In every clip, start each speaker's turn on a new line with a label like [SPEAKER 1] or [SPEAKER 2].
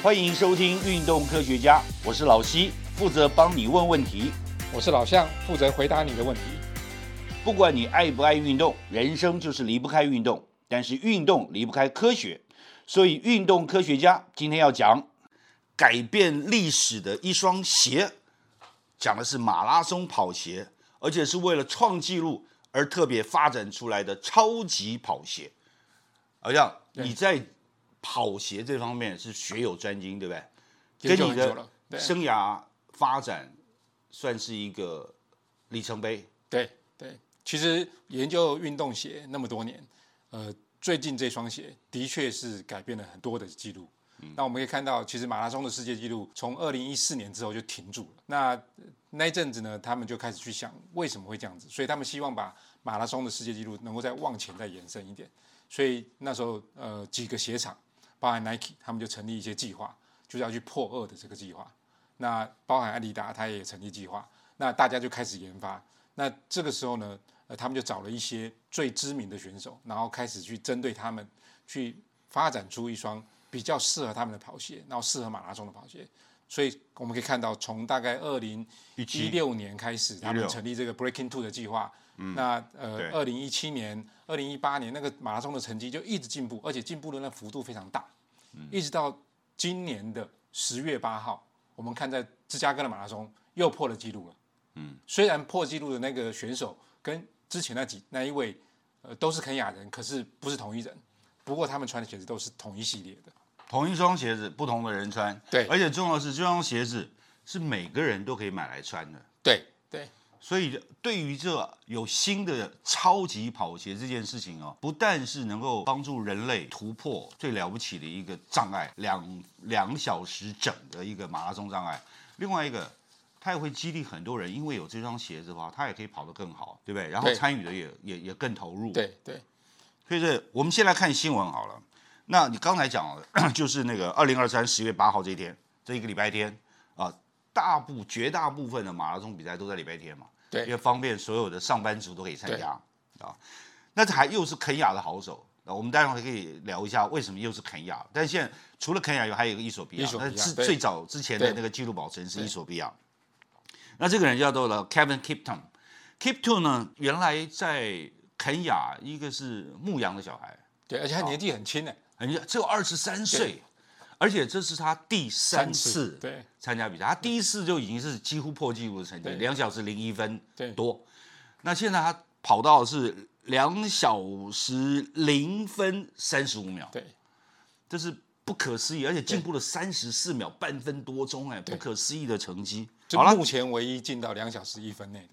[SPEAKER 1] 欢迎收听《运动科学家》，我是老西，负责帮你问问题。
[SPEAKER 2] 我是老向，负责回答你的问题。
[SPEAKER 1] 不管你爱不爱运动，人生就是离不开运动。但是运动离不开科学，所以运动科学家今天要讲改变历史的一双鞋，讲的是马拉松跑鞋，而且是为了创纪录而特别发展出来的超级跑鞋。好像你在跑鞋这方面是学有专精，对不对？跟你的生涯发展算是一个里程碑。
[SPEAKER 2] 对对，其实研究运动鞋那么多年。呃，最近这双鞋的确是改变了很多的记录。那我们可以看到，其实马拉松的世界纪录从二零一四年之后就停住了。那那一阵子呢，他们就开始去想为什么会这样子，所以他们希望把马拉松的世界纪录能够再往前再延伸一点。所以那时候，呃，几个鞋厂，包含 Nike，他们就成立一些计划，就是要去破二的这个计划。那包含阿迪达，他也成立计划。那大家就开始研发。那这个时候呢？呃，他们就找了一些最知名的选手，然后开始去针对他们，去发展出一双比较适合他们的跑鞋，然后适合马拉松的跑鞋。所以我们可以看到，从大概二零一六年开始，他们成立这个 Breaking Two 的计划。嗯那呃，二零一七年、二零一八年那个马拉松的成绩就一直进步，而且进步的那幅度非常大。嗯一直到今年的十月八号，我们看在芝加哥的马拉松又破了纪录了。嗯，虽然破纪录的那个选手跟之前那几那一位，呃，都是肯雅人，可是不是同一人。不过他们穿的鞋子都是同一系列的，
[SPEAKER 1] 同一双鞋子，不同的人穿。
[SPEAKER 2] 对，
[SPEAKER 1] 而且重要的是，这双鞋子是每个人都可以买来穿的。
[SPEAKER 2] 对对，
[SPEAKER 1] 所以对于这有新的超级跑鞋这件事情哦，不但是能够帮助人类突破最了不起的一个障碍，两两小时整的一个马拉松障碍，另外一个。它也会激励很多人，因为有这双鞋子的话，他也可以跑得更好，对不对？然后参与的也也也更投入。
[SPEAKER 2] 对对。
[SPEAKER 1] 所以这我们先来看新闻好了。那你刚才讲了，就是那个二零二三十月八号这一天，这一个礼拜天啊，大部绝大部分的马拉松比赛都在礼拜天嘛，
[SPEAKER 2] 对，
[SPEAKER 1] 因为方便所有的上班族都可以参加啊。那这还又是肯雅的好手，那我们待会可以聊一下为什么又是肯雅。但现在除了肯雅，有还有一个伊索比亚，那是最早之前的那个纪录保持人是伊索比亚。那这个人叫做了 Kevin Kipton，Kipton 呢，原来在肯雅，一个是牧羊的小孩，
[SPEAKER 2] 对，而且他年纪很轻呢，
[SPEAKER 1] 很只有二十三岁，而且这是他第三次对。参加比赛，他第一次就已经是几乎破纪录的成绩，两小时零一分多，那现在他跑到是两小时零分三十五秒，
[SPEAKER 2] 对，
[SPEAKER 1] 这是不可思议，而且进步了三十四秒，半分多钟，哎，不可思议的成绩。
[SPEAKER 2] 好了，目前唯一进到两小时一分内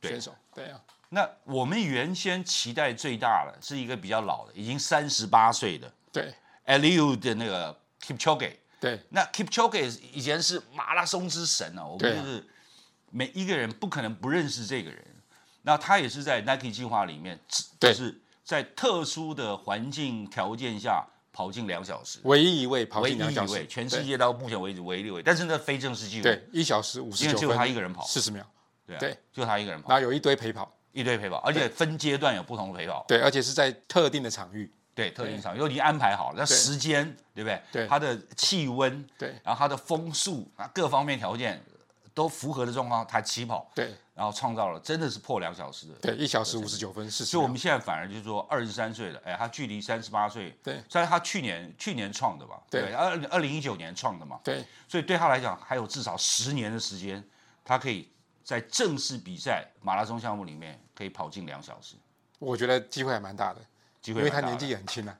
[SPEAKER 2] 的选手，对啊。
[SPEAKER 1] 那我们原先期待最大的是一个比较老的，已经三十八岁的，
[SPEAKER 2] 对
[SPEAKER 1] ，Eliud 的那个 Kipchoge，
[SPEAKER 2] 对。
[SPEAKER 1] 那 Kipchoge 以前是马拉松之神啊，我们就是每一个人不可能不认识这个人。那他也是在 Nike 计划里面，就是在特殊的环境条件下。跑进两小时，
[SPEAKER 2] 唯一一位跑进两小
[SPEAKER 1] 时，全世界到目前为止唯一一位，但是那非正式记录，
[SPEAKER 2] 对，一小时五十九分，
[SPEAKER 1] 就他一个人跑。
[SPEAKER 2] 四十秒，
[SPEAKER 1] 对，就他一个人跑，
[SPEAKER 2] 然后有一堆陪跑，
[SPEAKER 1] 一堆陪跑，而且分阶段有不同的陪跑，
[SPEAKER 2] 对，而且是在特定的场域，
[SPEAKER 1] 对，特定场域，都已经安排好了，那时间对不对？
[SPEAKER 2] 对，
[SPEAKER 1] 它的气温，
[SPEAKER 2] 对，
[SPEAKER 1] 然后它的风速啊，各方面条件。都符合的状况，他起跑，
[SPEAKER 2] 对，
[SPEAKER 1] 然后创造了真的是破两小时的，
[SPEAKER 2] 对，一小时五十九分四十。
[SPEAKER 1] 所以我们现在反而就是说，二十三岁了，哎，他距离三十八岁，
[SPEAKER 2] 对，
[SPEAKER 1] 虽然他去年去年创的吧，对，二二零一九年创的嘛，
[SPEAKER 2] 对，
[SPEAKER 1] 所以对他来讲还有至少十年的时间，他可以在正式比赛马拉松项目里面可以跑进两小时。
[SPEAKER 2] 我觉得机会还蛮大的，
[SPEAKER 1] 机会，
[SPEAKER 2] 因为他年纪也很轻啊，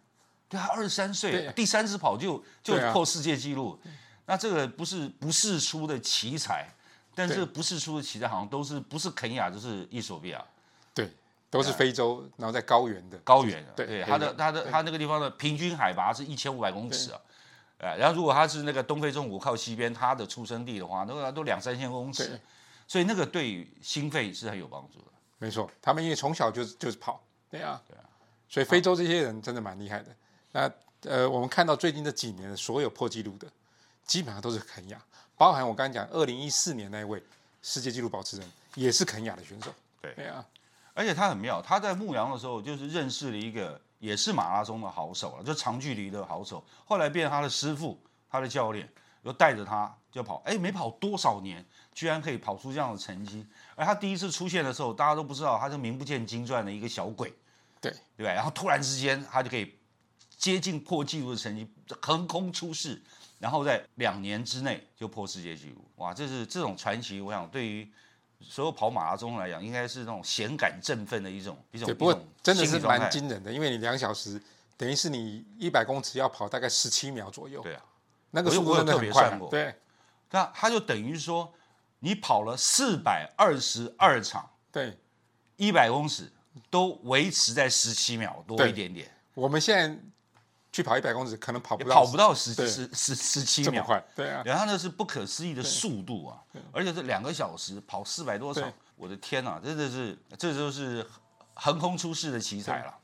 [SPEAKER 1] 对他二十三岁，第三次跑就就破世界纪录，那这个不是不世出的奇才。但是不是出的奇才好像都是不是肯亚就是伊索比亚，
[SPEAKER 2] 对，都是非洲，然后在高原的。
[SPEAKER 1] 高原，对，他的他的他那个地方的平均海拔是一千五百公尺啊，哎，然后如果他是那个东非中部靠西边，他的出生地的话，那个都两三千公尺，所以那个对心肺是很有帮助的。
[SPEAKER 2] 没错，他们因为从小就就是跑，对啊，对啊，所以非洲这些人真的蛮厉害的。那呃，我们看到最近这几年的所有破纪录的，基本上都是肯亚。包含我刚刚讲，二零一四年那位世界纪录保持人也是肯雅的选手。
[SPEAKER 1] 对啊，而且他很妙，他在牧羊的时候就是认识了一个也是马拉松的好手了，就长距离的好手。后来变成他的师傅，他的教练又带着他就跑，哎，没跑多少年，居然可以跑出这样的成绩。而他第一次出现的时候，大家都不知道他是名不见经传的一个小鬼，
[SPEAKER 2] 对
[SPEAKER 1] 对吧？然后突然之间，他就可以接近破纪录的成绩，横空出世，然后在两年之内就破世界纪录。哇，这是这种传奇，我想对于所有跑马拉松来讲，应该是那种显感振奋的一种一种。
[SPEAKER 2] 对，不过真的是蛮惊人的，因为你两小时，等于是你一百公尺要跑大概十七秒左右，
[SPEAKER 1] 对啊。
[SPEAKER 2] 那个速度
[SPEAKER 1] 特
[SPEAKER 2] 真的很快
[SPEAKER 1] 别算过。
[SPEAKER 2] 啊对
[SPEAKER 1] 那他就等于说，你跑了四百二十二场，
[SPEAKER 2] 对，
[SPEAKER 1] 一百公尺都维持在十七秒多一点点，
[SPEAKER 2] 我们现在去跑一百公尺，可能跑不到
[SPEAKER 1] 跑不到十十十十七秒。
[SPEAKER 2] 这么快，对啊，
[SPEAKER 1] 然后那是不可思议的速度啊！而且是两个小时跑四百多场，我的天呐，真的是这就是横空出世的奇才了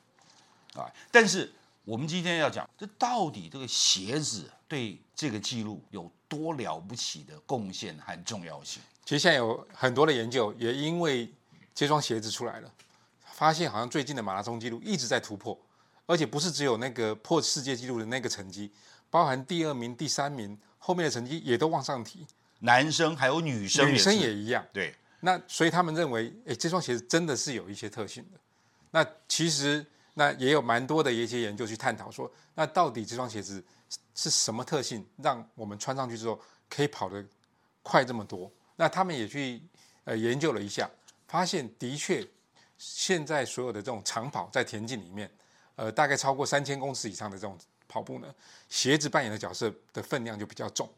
[SPEAKER 1] 啊！但是我们今天要讲，这到底这个鞋子对这个记录有多了不起的贡献和重要性？
[SPEAKER 2] 其实现在有很多的研究，也因为这双鞋子出来了，发现好像最近的马拉松纪录一直在突破，而且不是只有那个破世界纪录的那个成绩，包含第二名、第三名后面的成绩也都往上提，
[SPEAKER 1] 男生还有女生
[SPEAKER 2] 女生也一样。
[SPEAKER 1] 对，
[SPEAKER 2] 那所以他们认为，哎，这双鞋子真的是有一些特性的。那其实那也有蛮多的一些研究去探讨说，那到底这双鞋子是什么特性，让我们穿上去之后可以跑得快这么多？那他们也去呃研究了一下，发现的确，现在所有的这种长跑在田径里面，呃，大概超过三千公尺以上的这种跑步呢，鞋子扮演的角色的分量就比较重，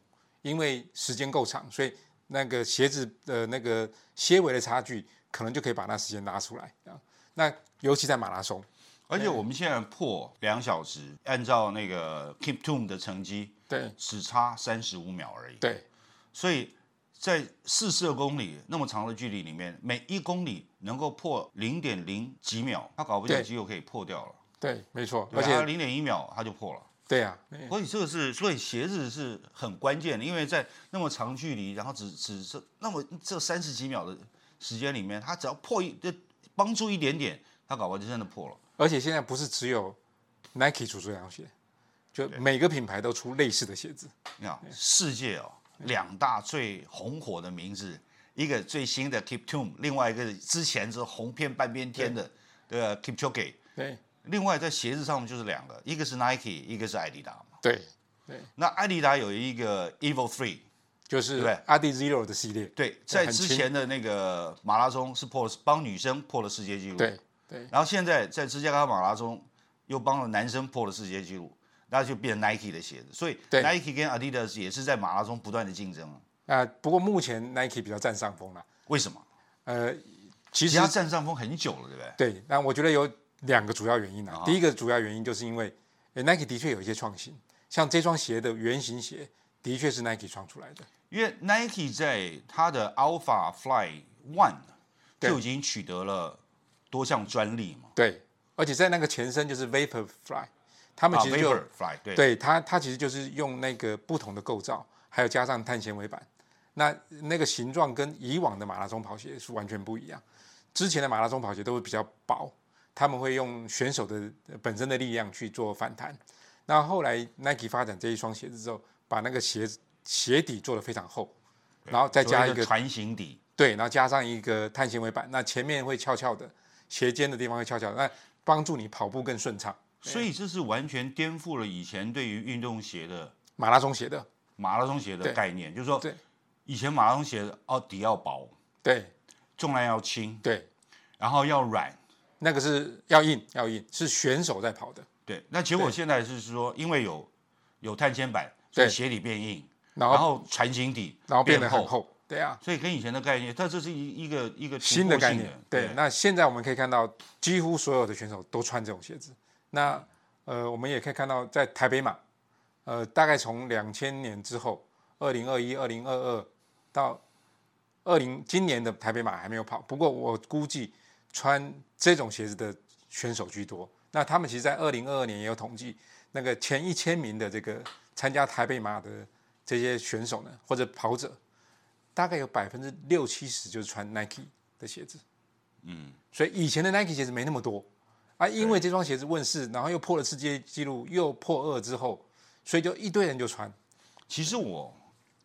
[SPEAKER 2] 因为时间够长，所以那个鞋子的那个些微的差距，可能就可以把那时间拉出来啊。那尤其在马拉松，
[SPEAKER 1] 而且我们现在破两小时，按照那个 Keep Tomb 的成绩，
[SPEAKER 2] 对
[SPEAKER 1] 只差三十五秒而已。
[SPEAKER 2] 对
[SPEAKER 1] 所以在四十二公里那么长的距离里面，每一公里能够破零点零几秒，他搞不定
[SPEAKER 2] 对
[SPEAKER 1] 肌肉可以破掉了，
[SPEAKER 2] 对，没错，而且
[SPEAKER 1] 零点一秒他就破了。
[SPEAKER 2] 对啊，
[SPEAKER 1] 所以这个是，所以鞋子是很关键的，因为在那么长距离，然后只只是那么这三十几秒的时间里面，他只要破一，就帮助一点点，他搞不好就真的破了。
[SPEAKER 2] 而且现在不是只有 Nike 出这双鞋，就每个品牌都出类似的鞋子。
[SPEAKER 1] 你看，世界哦，两大最红火的名字，一个最新的 Keep Tomb，另外一个之前是红遍半边天的这个 Keep Choke。
[SPEAKER 2] 对。
[SPEAKER 1] 另外在鞋子上面就是两个，一个是 Nike，一个是艾迪达嘛。
[SPEAKER 2] 对，
[SPEAKER 1] 那艾迪达有一个 Evil Three，
[SPEAKER 2] 就是
[SPEAKER 1] 对
[SPEAKER 2] Adi Zero 的系列。
[SPEAKER 1] 对，在之前的那个马拉松是破了帮女生破了世界纪录，
[SPEAKER 2] 对对。
[SPEAKER 1] 然后现在在芝加哥马拉松又帮了男生破了世界纪录，那就变成 Nike 的鞋子，所以 Nike 跟 Adidas 也是在马拉松不断的竞争啊。
[SPEAKER 2] 啊、不过目前 Nike 比较占上风了。
[SPEAKER 1] 为什么？
[SPEAKER 2] 呃，其实
[SPEAKER 1] 它占上风很久了，对不对？
[SPEAKER 2] 对，那我觉得有两个主要原因啊。
[SPEAKER 1] 啊
[SPEAKER 2] 第一个主要原因就是因为诶 Nike 的确有一些创新，像这双鞋的原型鞋的确是 Nike 创出来的。
[SPEAKER 1] 因为 Nike 在它的 Alpha Fly One 就已经取得了多项专利嘛，
[SPEAKER 2] 对，而且在那个前身就是 Vaporfly，他们
[SPEAKER 1] 啊
[SPEAKER 2] 其实就、
[SPEAKER 1] 对
[SPEAKER 2] 对它它其实就是用那个不同的构造，还有加上碳纤维板，那那个形状跟以往的马拉松跑鞋是完全不一样。之前的马拉松跑鞋都会比较薄，他们会用选手的呃本身的力量去做反弹。那后来 Nike 发展这一双鞋子之后，把那个鞋子鞋底做得非常厚，然后再加一个
[SPEAKER 1] 船形底，
[SPEAKER 2] 对，然后加上一个碳纤维板，那前面会翘翘的，鞋尖的地方会翘翘的，那帮助你跑步更顺畅。
[SPEAKER 1] 所以这是完全颠覆了以前对于运动鞋的
[SPEAKER 2] 马拉松鞋的，
[SPEAKER 1] 马拉松鞋的概念，就是说
[SPEAKER 2] 对，
[SPEAKER 1] 以前马拉松鞋哦底要薄，
[SPEAKER 2] 对
[SPEAKER 1] 重量要轻，
[SPEAKER 2] 对，
[SPEAKER 1] 然后要软，
[SPEAKER 2] 那个是要硬要硬，是选手在跑的，
[SPEAKER 1] 对。那结果
[SPEAKER 2] 对
[SPEAKER 1] 现在是说，因为有有碳纤板，所以
[SPEAKER 2] 对
[SPEAKER 1] 鞋底变硬，
[SPEAKER 2] 然后
[SPEAKER 1] 船型底
[SPEAKER 2] 然后变得很
[SPEAKER 1] 厚，
[SPEAKER 2] 厚，对啊，
[SPEAKER 1] 所以跟以前的概念，但这是一一个一个突
[SPEAKER 2] 新的概念。对，那现在我们可以看到，几乎所有的选手都穿这种鞋子。那呃，我们也可以看到，在台北马，呃，大概从两千年之后，二零二一、二零二二到二零今年的台北马还没有跑，不过我估计穿这种鞋子的选手居多。那他们其实，在二零二二年也有统计，那个前一千名的这个参加台北马的这些选手呢，或者跑者，大概有百分之六七十就是穿 Nike 的鞋子。嗯，所以以前的 Nike 鞋子没那么多啊，因为这双鞋子问世，然后又破了世界纪录，又破二之后，所以就一堆人就穿。
[SPEAKER 1] 其实我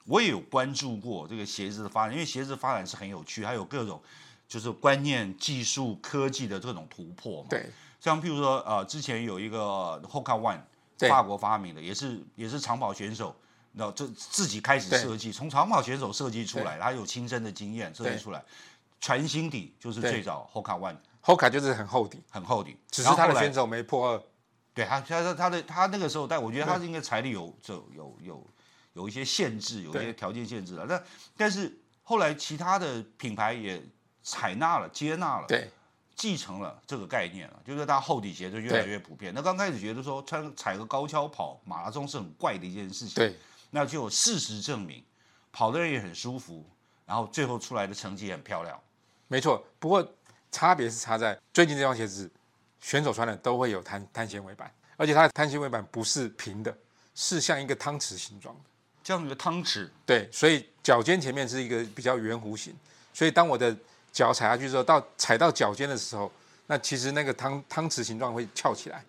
[SPEAKER 1] 我也有关注过这个鞋子的发展，因为鞋子发展是很有趣，还有各种就是观念、技术、科技的这种突破嘛。
[SPEAKER 2] 对，
[SPEAKER 1] 像譬如说，呃，之前有一个 Hoka One，法国发明的，也是也是长跑选手，那这自己开始
[SPEAKER 2] 对。
[SPEAKER 1] 设计，从长跑选手设计出来，他有亲身的经验设计出来，全新底就是最早 Hoka One
[SPEAKER 2] Hoka 就是很厚底，
[SPEAKER 1] 很厚底，
[SPEAKER 2] 只是他的选手没破二。
[SPEAKER 1] 对他，他他的他那个时候，但我觉得他是应该财力有有有有有一些限制，有一些条件限制了。那但是后来其他的品牌也采纳了、接纳了、
[SPEAKER 2] 对
[SPEAKER 1] 继承了这个概念了，就是大家厚底鞋就越来越普遍。那刚开始觉得说穿踩个高跷跑马拉松是很怪的一件事情，
[SPEAKER 2] 对
[SPEAKER 1] 那就有事实证明，跑的人也很舒服，然后最后出来的成绩也很漂亮。
[SPEAKER 2] 没错。不过差别是差在最近这双鞋子，选手穿的都会有碳碳纤维板，而且它的碳纤维板不是平的，是像一个汤匙形状的。
[SPEAKER 1] 这样一个汤匙，
[SPEAKER 2] 对，所以脚尖前面是一个比较圆弧形，所以当我的脚踩下去之后，到踩到脚尖的时候，那其实那个汤汤匙形状会翘起来，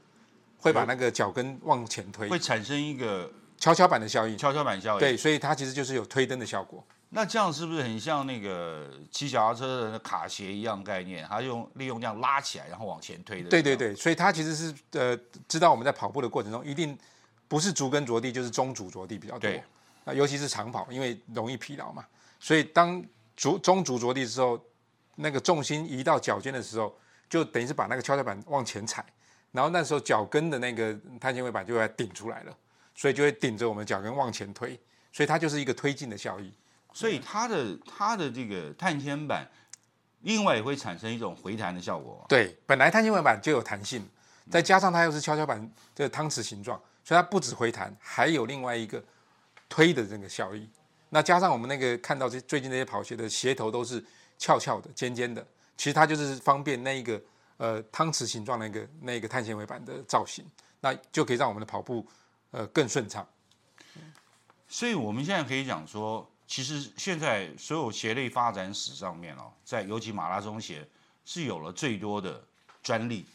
[SPEAKER 2] 会把那个脚跟往前推，
[SPEAKER 1] 会产生一个
[SPEAKER 2] 跷跷板的效应。
[SPEAKER 1] 跷跷板效应。
[SPEAKER 2] 对，所以它其实就是有推蹬的效果。
[SPEAKER 1] 那这样是不是很像那个骑脚踏车的那卡鞋一样概念？它用利用这样拉起来，然后往前推的。
[SPEAKER 2] 对对。对，所以它其实是呃，知道我们在跑步的过程中，一定不是足跟着地，就是中足着地比较多
[SPEAKER 1] 对。
[SPEAKER 2] 那尤其是长跑，因为容易疲劳嘛，所以当足中足着地之后，那个重心移到脚尖的时候，就等于是把那个跷跷板往前踩，然后那时候脚跟的那个碳纤维板就会顶出来了，所以就会顶着我们脚跟往前推，所以它就是一个推进的效益。
[SPEAKER 1] 所以它的它的这个碳纤板，另外也会产生一种回弹的效果。
[SPEAKER 2] 对，本来碳纤维板就有弹性，再加上它又是跷跷板这个汤匙形状，所以它不止回弹，还有另外一个推的这个效益。那加上我们那个看到这最近那些跑鞋的鞋头都是翘翘的、尖尖的，其实它就是方便那一个呃汤匙形状那个那个碳纤维板的造型，那就可以让我们的跑步呃更顺畅。
[SPEAKER 1] 所以我们现在可以讲说，其实现在所有鞋类发展史上面哦，在尤其马拉松鞋是有了最多的专利，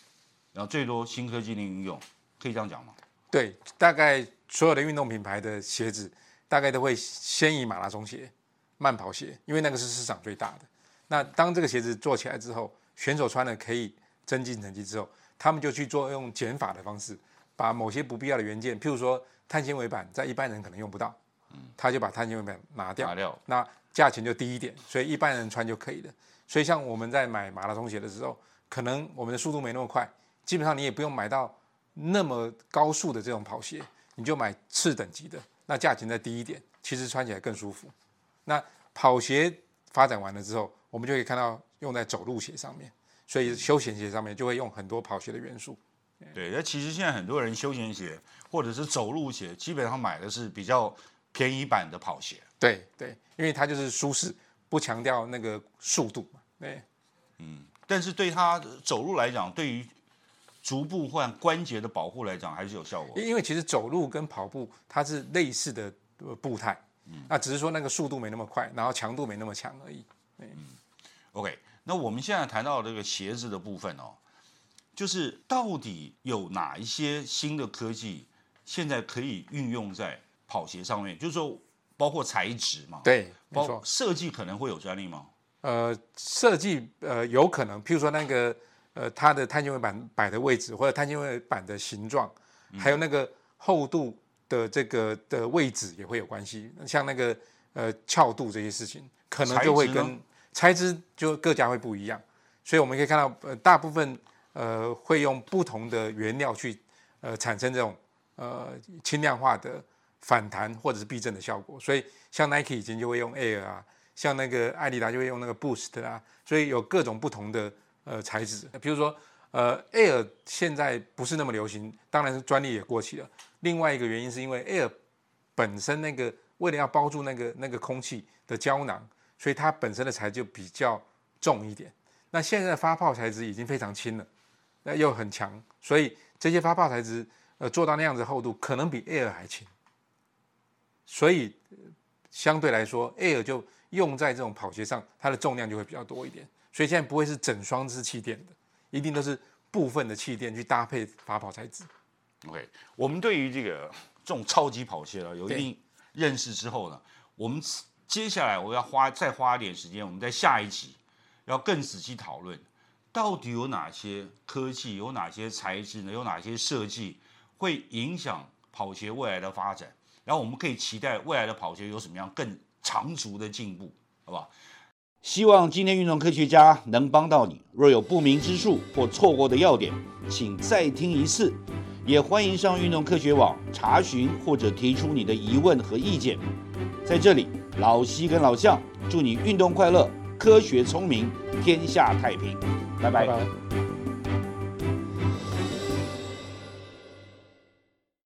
[SPEAKER 1] 然后最多新科技的应用，可以这样讲吗？
[SPEAKER 2] 对，大概所有的运动品牌的鞋子，大概都会先以马拉松鞋、慢跑鞋，因为那个是市场最大的。那当这个鞋子做起来之后，选手穿了可以增进成绩之后，他们就去做用减法的方式，把某些不必要的元件，譬如说碳纤维板，在一般人可能用不到，他就把碳纤维板拿掉，
[SPEAKER 1] 拿掉。
[SPEAKER 2] 那价钱就低一点，所以一般人穿就可以了。所以像我们在买马拉松鞋的时候，可能我们的速度没那么快，基本上你也不用买到那么高速的这种跑鞋，你就买次等级的，那价钱再低一点，其实穿起来更舒服。那跑鞋发展完了之后，我们就可以看到用在走路鞋上面，所以休闲鞋上面就会用很多跑鞋的元素。
[SPEAKER 1] 对，那其实现在很多人休闲鞋或者是走路鞋，基本上买的是比较便宜版的跑鞋。
[SPEAKER 2] 对对，因为它就是舒适，不强调那个速度嘛。对。
[SPEAKER 1] 嗯但是对他走路来讲，对于足部或关节的保护来讲，还是有效果。
[SPEAKER 2] 因因为其实走路跟跑步它是类似的呃步态，嗯那只是说那个速度没那么快，然后强度没那么强而已。
[SPEAKER 1] 嗯 OK，那我们现在谈到这个鞋子的部分哦，就是到底有哪一些新的科技现在可以运用在跑鞋上面？就是说，包括材质嘛，
[SPEAKER 2] 对，
[SPEAKER 1] 包
[SPEAKER 2] 错。
[SPEAKER 1] 设计可能会有专利吗？
[SPEAKER 2] 呃，设计呃有可能，譬如说那个呃它的碳纤维板摆的位置，或者碳纤维板的形状，还有那个厚度的这个的位置也会有关系。像那个呃翘度这些事情，可能就会跟材质就各家会不一样。所以我们可以看到，呃，大部分呃会用不同的原料去呃产生这种呃轻量化的反弹或者是避震的效果。所以像 Nike 以前就会用 Air 啊，像那个艾迪达就会用那个 Boost 啊，所以有各种不同的呃材质。比如说呃 Air 现在不是那么流行，当然是专利也过期了。另外一个原因是因为 Air 本身那个为了要包住那个那个空气的胶囊，所以它本身的材质就比较重一点。那现在发泡材质已经非常轻了，那又很强，所以这些发泡材质呃做到那样子厚度，可能比 Air 还轻。所以呃相对来说，Air 就用在这种跑鞋上，它的重量就会比较多一点。所以现在不会是整双是气垫的，一定都是部分的气垫去搭配发泡材质。
[SPEAKER 1] OK，我们对于这个这种超级跑鞋啊，有一定认识之后呢，我们接下来我要花再花一点时间，我们在下一集要更仔细讨论，到底有哪些科技，有哪些材质呢？有哪些设计会影响跑鞋未来的发展？然后我们可以期待未来的跑鞋有什么样更长足的进步，好不好？希望今天运动科学家能帮到你。若有不明之处或错过的要点，请再听一次。也欢迎上运动科学网查询或者提出你的疑问和意见。在这里，老西跟老向祝你运动快乐，科学聪明，天下太平。拜拜。
[SPEAKER 2] 拜拜